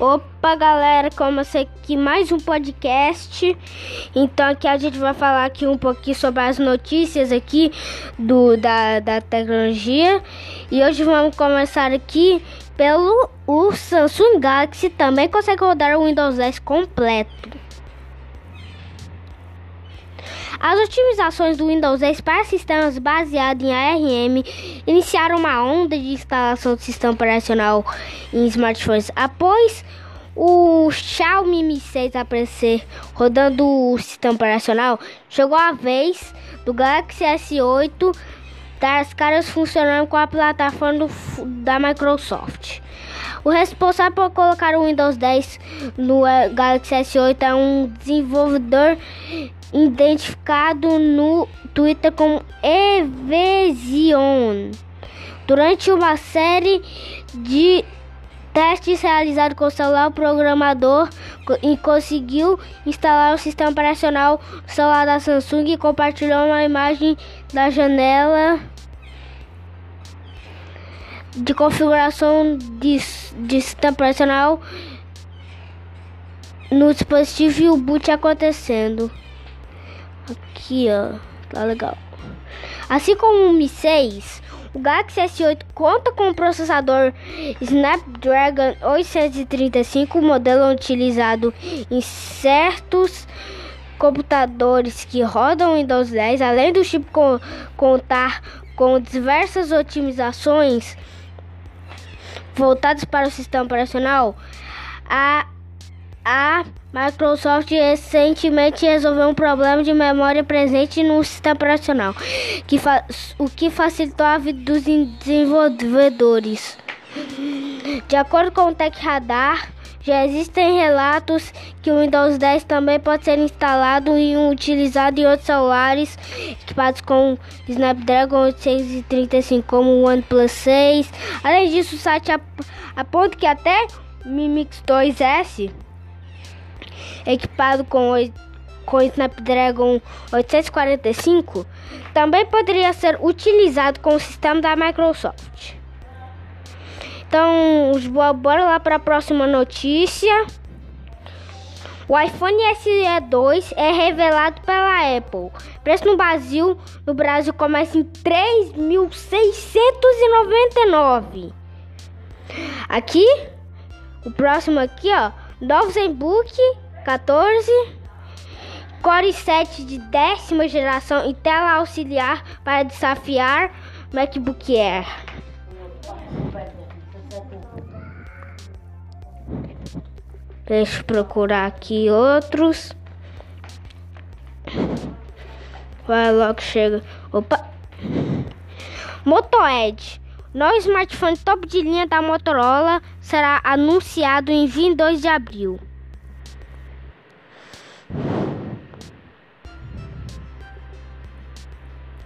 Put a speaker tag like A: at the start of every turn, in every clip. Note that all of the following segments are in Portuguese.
A: Opa, galera, começa aqui mais um podcast. Então aqui a gente vai falar aqui um pouquinho sobre as notícias aqui do da, da tecnologia. E hoje vamos começar aqui pelo o Samsung Galaxy também consegue rodar o Windows 10 completo. As otimizações do Windows 10 para sistemas baseados em ARM iniciaram uma onda de instalação do sistema operacional em smartphones após o Xiaomi Mi 6 aparecer rodando o sistema operacional. Chegou a vez do Galaxy S8 das caras funcionando com a plataforma do, da Microsoft. O responsável por colocar o Windows 10 no eh, Galaxy S8 é um desenvolvedor identificado no Twitter como Evesion. Durante uma série de testes realizados com o celular, o programador conseguiu instalar o sistema operacional no celular da Samsung e compartilhou uma imagem da janela de configuração de, de sistema operacional no dispositivo e o boot acontecendo. Aqui, ó. Tá legal. Assim como o Mi 6, o Galaxy S8 conta com o processador Snapdragon 835, modelo utilizado em certos computadores que rodam Windows 10, além do chip contar com diversas otimizações voltadas para o sistema operacional. A a Microsoft recentemente resolveu um problema de memória presente no sistema operacional, que o que facilitou a vida dos desenvolvedores. De acordo com o Tech Radar, já existem relatos que o Windows 10 também pode ser instalado e utilizado em outros celulares equipados com Snapdragon 835, como o OnePlus 6. Além disso, o site aponta que até Mi Mix 2S equipado com, com Snapdragon 845 também poderia ser utilizado com o sistema da Microsoft. Então, bora lá para a próxima notícia. O iPhone SE 2 é revelado pela Apple. Preço no Brasil, no Brasil começa em 3.699. Aqui, o próximo aqui, ó, e-book 14, Core 7 de décima geração e tela auxiliar para desafiar MacBook Air. Deixa eu procurar aqui outros. Vai logo chega. Opa! Moto Edge. Novo smartphone top de linha da Motorola será anunciado em 22 de abril.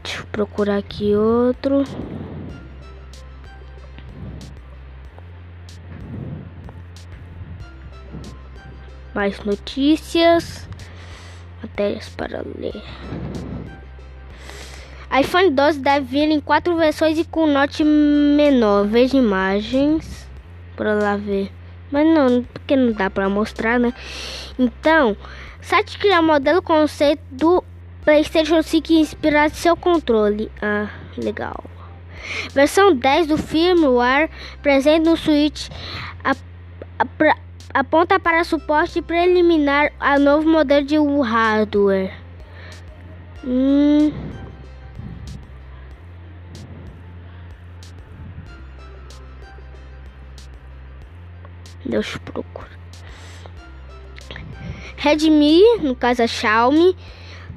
A: Deixa eu procurar aqui outro. Mais notícias. Matérias para ler. iPhone 12 deve vir em quatro versões e com note menor. Veja imagens. Para lá ver. Mas não, porque não dá para mostrar, né? Então, site criar modelo conceito do PlayStation 5 inspirado seu controle. Ah, legal. Versão 10 do firmware presente no Switch aponta para suporte preliminar a novo modelo de hardware. Hum. Deixa eu procurar. Redmi, no caso a Xiaomi,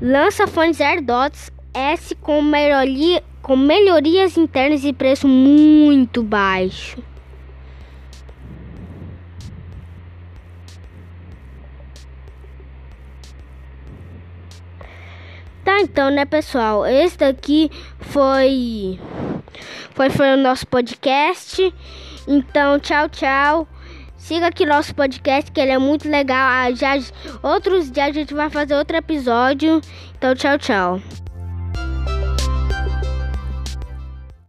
A: lança fones AirDots S com, melhoria, com melhorias internas e preço muito baixo. Tá, então, né, pessoal? Esse daqui foi foi, foi o nosso podcast. Então, tchau, tchau. Siga aqui nosso podcast, que ele é muito legal. Ah, já, outros dias a gente vai fazer outro episódio. Então, tchau, tchau.